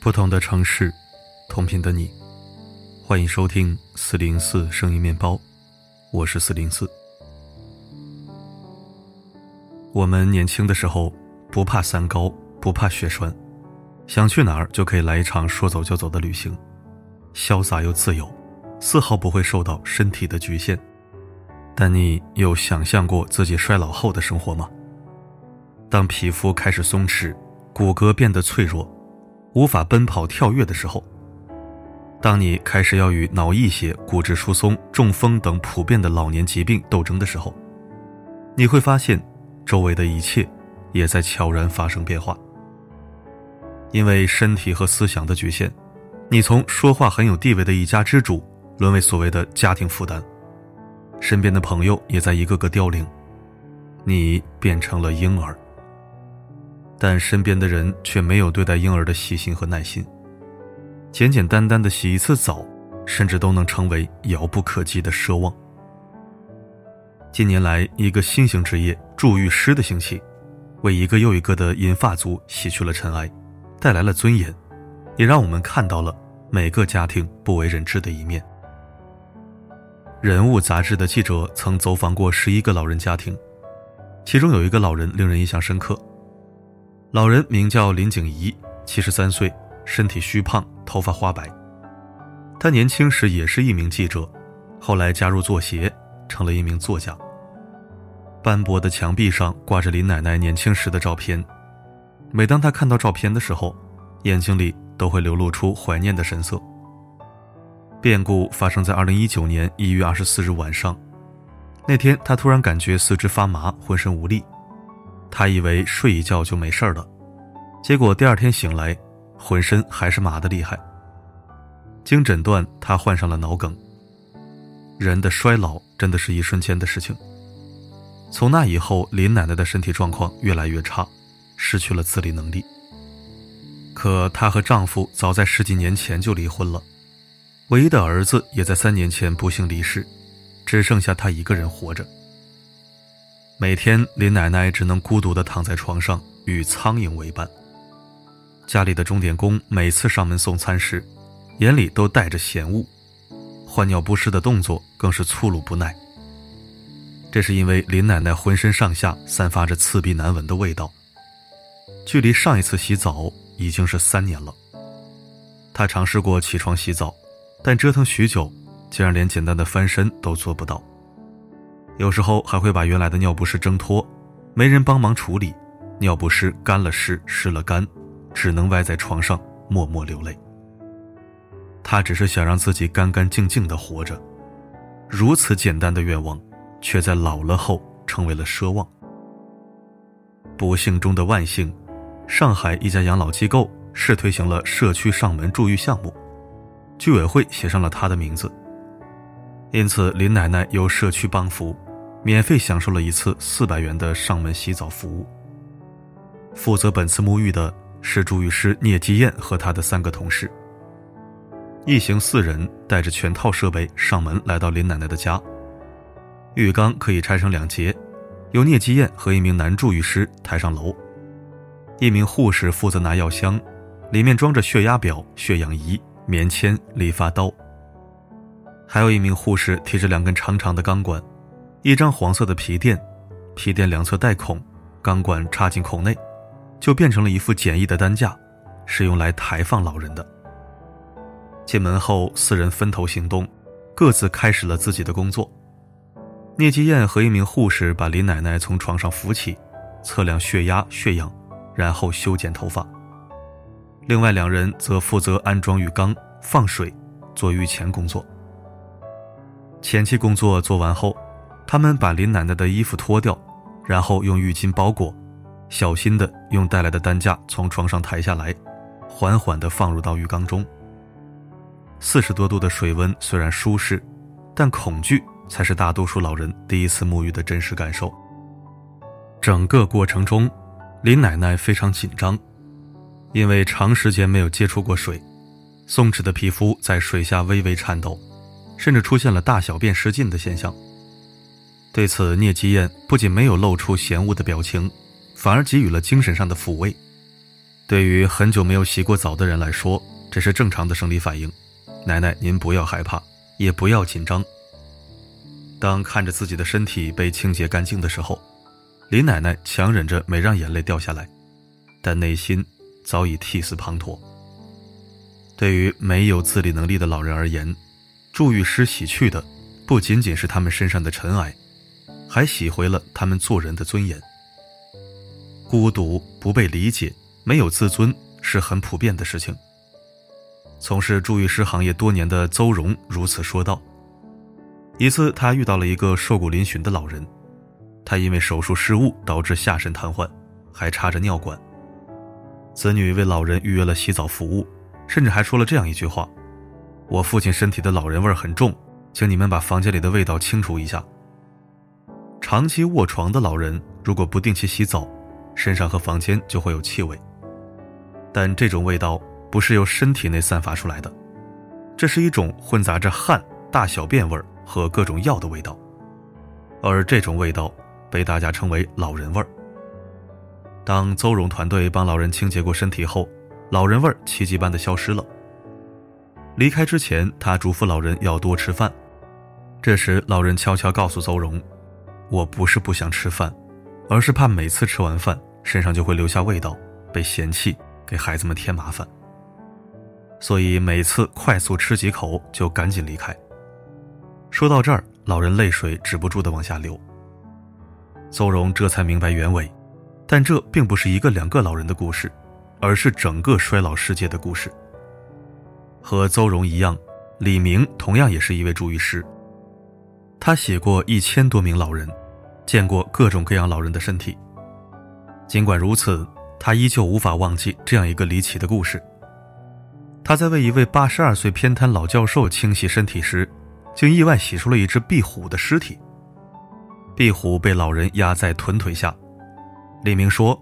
不同的城市，同频的你，欢迎收听四零四声音面包，我是四零四。我们年轻的时候不怕三高，不怕血栓，想去哪儿就可以来一场说走就走的旅行，潇洒又自由，丝毫不会受到身体的局限。但你有想象过自己衰老后的生活吗？当皮肤开始松弛，骨骼变得脆弱。无法奔跑跳跃的时候，当你开始要与脑溢血、骨质疏松、中风等普遍的老年疾病斗争的时候，你会发现，周围的一切也在悄然发生变化。因为身体和思想的局限，你从说话很有地位的一家之主，沦为所谓的家庭负担；身边的朋友也在一个个凋零，你变成了婴儿。但身边的人却没有对待婴儿的细心和耐心，简简单单的洗一次澡，甚至都能成为遥不可及的奢望。近年来，一个新型职业——助浴师的兴起，为一个又一个的银发族洗去了尘埃，带来了尊严，也让我们看到了每个家庭不为人知的一面。人物杂志的记者曾走访过十一个老人家庭，其中有一个老人令人印象深刻。老人名叫林景怡，七十三岁，身体虚胖，头发花白。他年轻时也是一名记者，后来加入作协，成了一名作家。斑驳的墙壁上挂着林奶奶年轻时的照片，每当他看到照片的时候，眼睛里都会流露出怀念的神色。变故发生在二零一九年一月二十四日晚上，那天他突然感觉四肢发麻，浑身无力。他以为睡一觉就没事了，结果第二天醒来，浑身还是麻的厉害。经诊断，他患上了脑梗。人的衰老真的是一瞬间的事情。从那以后，林奶奶的身体状况越来越差，失去了自理能力。可她和丈夫早在十几年前就离婚了，唯一的儿子也在三年前不幸离世，只剩下她一个人活着。每天，林奶奶只能孤独地躺在床上，与苍蝇为伴。家里的钟点工每次上门送餐时，眼里都带着嫌恶，换尿不湿的动作更是粗鲁不耐。这是因为林奶奶浑身上下散发着刺鼻难闻的味道。距离上一次洗澡已经是三年了。她尝试过起床洗澡，但折腾许久，竟然连简单的翻身都做不到。有时候还会把原来的尿不湿挣脱，没人帮忙处理，尿不湿干了湿，湿了干，只能歪在床上默默流泪。他只是想让自己干干净净的活着，如此简单的愿望，却在老了后成为了奢望。不幸中的万幸，上海一家养老机构试推行了社区上门助浴项目，居委会写上了他的名字，因此林奶奶由社区帮扶。免费享受了一次四百元的上门洗澡服务。负责本次沐浴的是助浴师聂继燕和他的三个同事。一行四人带着全套设备上门来到林奶奶的家。浴缸可以拆成两节，由聂继燕和一名男助浴师抬上楼。一名护士负责拿药箱，里面装着血压表、血氧仪、棉签、理发刀。还有一名护士提着两根长长的钢管。一张黄色的皮垫，皮垫两侧带孔，钢管插进孔内，就变成了一副简易的担架，是用来抬放老人的。进门后，四人分头行动，各自开始了自己的工作。聂继燕和一名护士把林奶奶从床上扶起，测量血压、血氧，然后修剪头发。另外两人则负责安装浴缸、放水、做浴前工作。前期工作做完后。他们把林奶奶的衣服脱掉，然后用浴巾包裹，小心地用带来的担架从床上抬下来，缓缓地放入到浴缸中。四十多度的水温虽然舒适，但恐惧才是大多数老人第一次沐浴的真实感受。整个过程中，林奶奶非常紧张，因为长时间没有接触过水，松弛的皮肤在水下微微颤抖，甚至出现了大小便失禁的现象。对此，聂基燕不仅没有露出嫌恶的表情，反而给予了精神上的抚慰。对于很久没有洗过澡的人来说，这是正常的生理反应。奶奶，您不要害怕，也不要紧张。当看着自己的身体被清洁干净的时候，李奶奶强忍着没让眼泪掉下来，但内心早已涕泗滂沱。对于没有自理能力的老人而言，祝玉师洗去的不仅仅是他们身上的尘埃，还洗回了他们做人的尊严。孤独、不被理解、没有自尊是很普遍的事情。从事助浴师行业多年的邹荣如此说道。一次，他遇到了一个瘦骨嶙峋的老人。他因为手术失误导致下身瘫痪，还插着尿管。子女为老人预约了洗澡服务，甚至还说了这样一句话：“我父亲身体的老人味很重，请你们把房间里的味道清除一下。”长期卧床的老人如果不定期洗澡，身上和房间就会有气味。但这种味道不是由身体内散发出来的，这是一种混杂着汗、大小便味儿和各种药的味道，而这种味道。被大家称为“老人味儿”。当邹荣团队帮老人清洁过身体后，老人味儿奇迹般的消失了。离开之前，他嘱咐老人要多吃饭。这时，老人悄悄告诉邹荣：“我不是不想吃饭，而是怕每次吃完饭身上就会留下味道，被嫌弃，给孩子们添麻烦。所以每次快速吃几口就赶紧离开。”说到这儿，老人泪水止不住的往下流。邹荣这才明白原委，但这并不是一个两个老人的故事，而是整个衰老世界的故事。和邹荣一样，李明同样也是一位助浴师。他写过一千多名老人，见过各种各样老人的身体。尽管如此，他依旧无法忘记这样一个离奇的故事。他在为一位八十二岁偏瘫老教授清洗身体时，竟意外洗出了一只壁虎的尸体。壁虎被老人压在臀腿下，李明说：“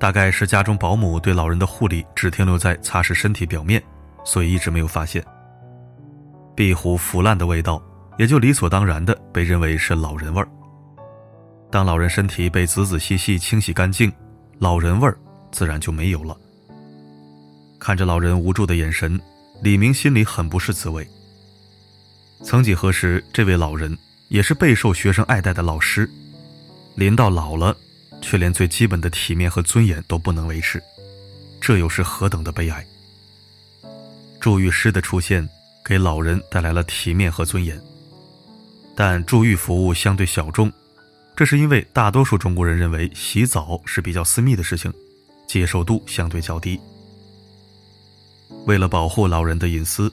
大概是家中保姆对老人的护理只停留在擦拭身体表面，所以一直没有发现。壁虎腐烂的味道也就理所当然的被认为是老人味儿。当老人身体被仔仔细细清洗干净，老人味儿自然就没有了。”看着老人无助的眼神，李明心里很不是滋味。曾几何时，这位老人。也是备受学生爱戴的老师，临到老了，却连最基本的体面和尊严都不能维持，这又是何等的悲哀！祝浴师的出现给老人带来了体面和尊严，但祝浴服务相对小众，这是因为大多数中国人认为洗澡是比较私密的事情，接受度相对较低。为了保护老人的隐私，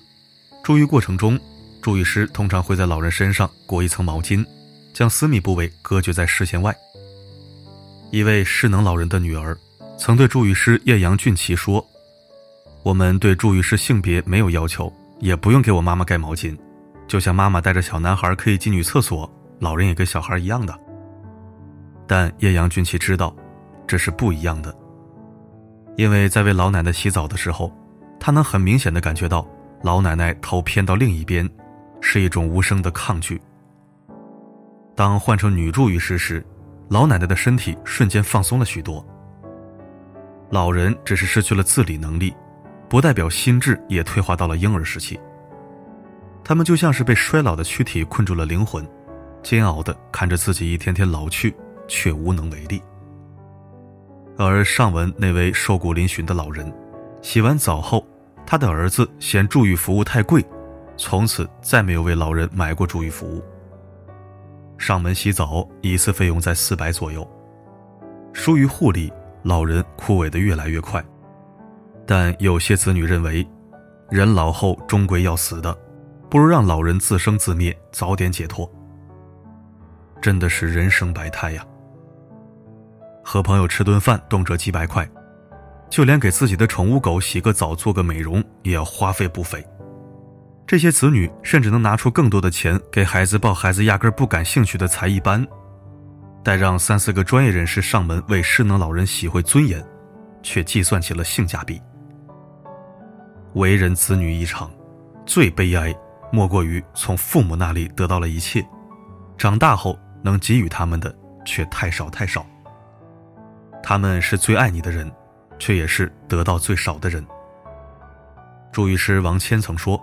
祝浴过程中。助浴师通常会在老人身上裹一层毛巾，将私密部位隔绝在视线外。一位失能老人的女儿曾对助浴师叶阳俊奇说：“我们对助浴师性别没有要求，也不用给我妈妈盖毛巾，就像妈妈带着小男孩可以进女厕所，老人也跟小孩一样的。”但叶阳俊奇知道，这是不一样的，因为在为老奶奶洗澡的时候，他能很明显的感觉到老奶奶头偏到另一边。是一种无声的抗拒。当换成女助浴师时，老奶奶的身体瞬间放松了许多。老人只是失去了自理能力，不代表心智也退化到了婴儿时期。他们就像是被衰老的躯体困住了灵魂，煎熬的看着自己一天天老去，却无能为力。而上文那位瘦骨嶙峋的老人，洗完澡后，他的儿子嫌助浴服务太贵。从此再没有为老人买过助浴服务。上门洗澡一次费用在四百左右，疏于护理，老人枯萎的越来越快。但有些子女认为，人老后终归要死的，不如让老人自生自灭，早点解脱。真的是人生百态呀！和朋友吃顿饭动辄几百块，就连给自己的宠物狗洗个澡、做个美容，也要花费不菲。这些子女甚至能拿出更多的钱给孩子报孩子压根不感兴趣的才艺班，待让三四个专业人士上门为失能老人洗回尊严，却计算起了性价比。为人子女一场，最悲哀莫过于从父母那里得到了一切，长大后能给予他们的却太少太少。他们是最爱你的人，却也是得到最少的人。朱医师王谦曾说：“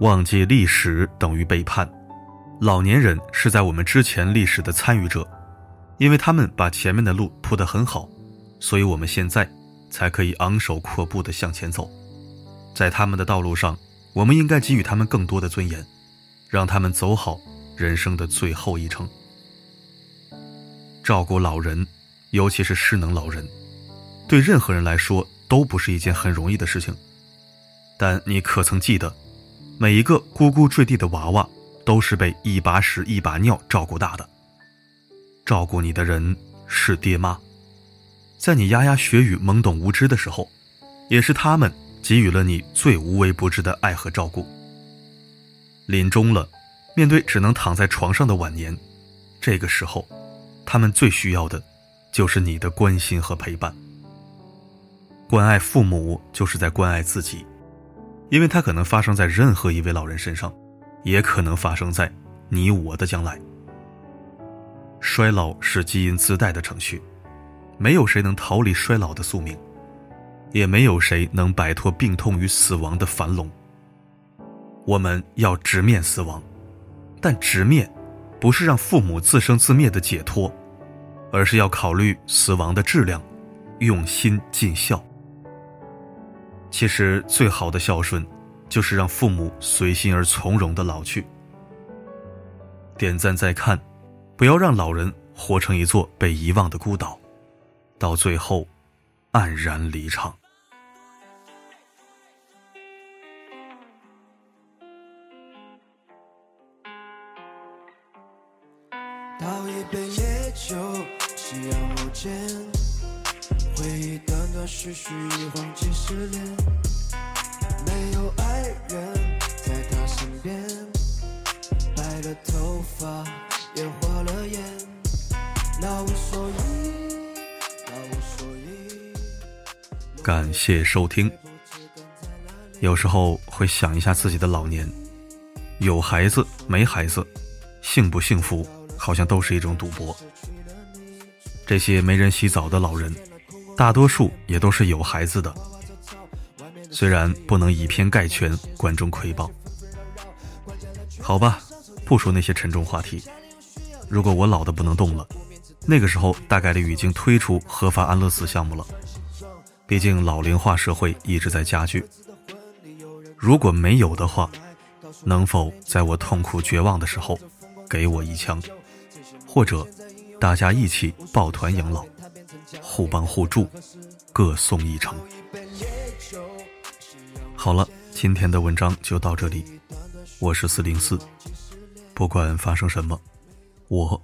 忘记历史等于背叛。老年人是在我们之前历史的参与者，因为他们把前面的路铺得很好，所以我们现在才可以昂首阔步地向前走。在他们的道路上，我们应该给予他们更多的尊严，让他们走好人生的最后一程。”照顾老人，尤其是失能老人，对任何人来说都不是一件很容易的事情。但你可曾记得，每一个咕咕坠地的娃娃，都是被一把屎一把尿照顾大的。照顾你的人是爹妈，在你牙牙学语、懵懂无知的时候，也是他们给予了你最无微不至的爱和照顾。临终了，面对只能躺在床上的晚年，这个时候。他们最需要的，就是你的关心和陪伴。关爱父母，就是在关爱自己，因为它可能发生在任何一位老人身上，也可能发生在你我的将来。衰老是基因自带的程序，没有谁能逃离衰老的宿命，也没有谁能摆脱病痛与死亡的樊笼。我们要直面死亡，但直面。不是让父母自生自灭的解脱，而是要考虑死亡的质量，用心尽孝。其实最好的孝顺，就是让父母随心而从容的老去。点赞再看，不要让老人活成一座被遗忘的孤岛，到最后黯然离场。倒一杯烈酒，夕阳无间，回忆断断续续，一晃几十年。没有爱人，在他身边，白了头发，也花了眼，那无所谓，那无所谓。感谢收听。有时候会想一下自己的老年，有孩子没孩子，幸不幸福？好像都是一种赌博。这些没人洗澡的老人，大多数也都是有孩子的。虽然不能以偏概全，管中窥豹。好吧，不说那些沉重话题。如果我老的不能动了，那个时候大概率已经推出合法安乐死项目了。毕竟老龄化社会一直在加剧。如果没有的话，能否在我痛苦绝望的时候，给我一枪？或者，大家一起抱团养老，互帮互助，各送一程。好了，今天的文章就到这里。我是四零四，不管发生什么，我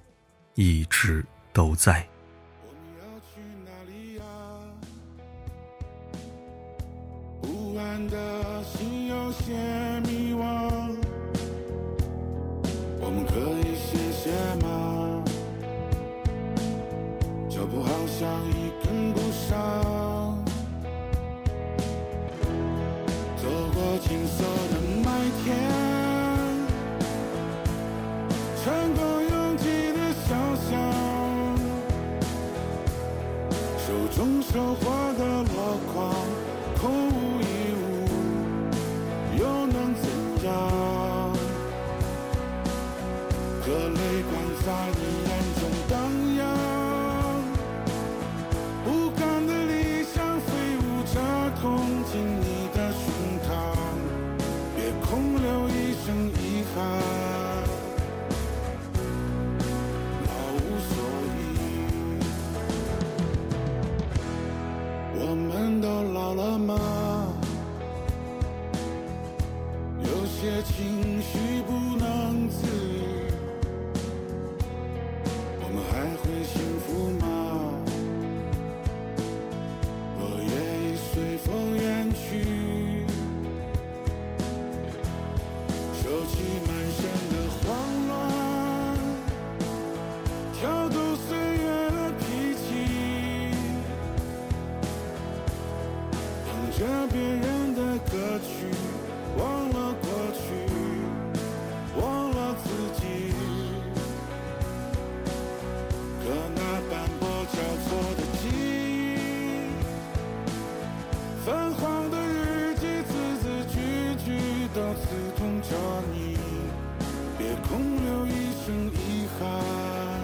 一直都在。好像已跟不上。走过金色的麦田，穿过拥挤的小巷，手中收获的箩筐空无一物，又能怎样？这泪光在。空留一生遗憾。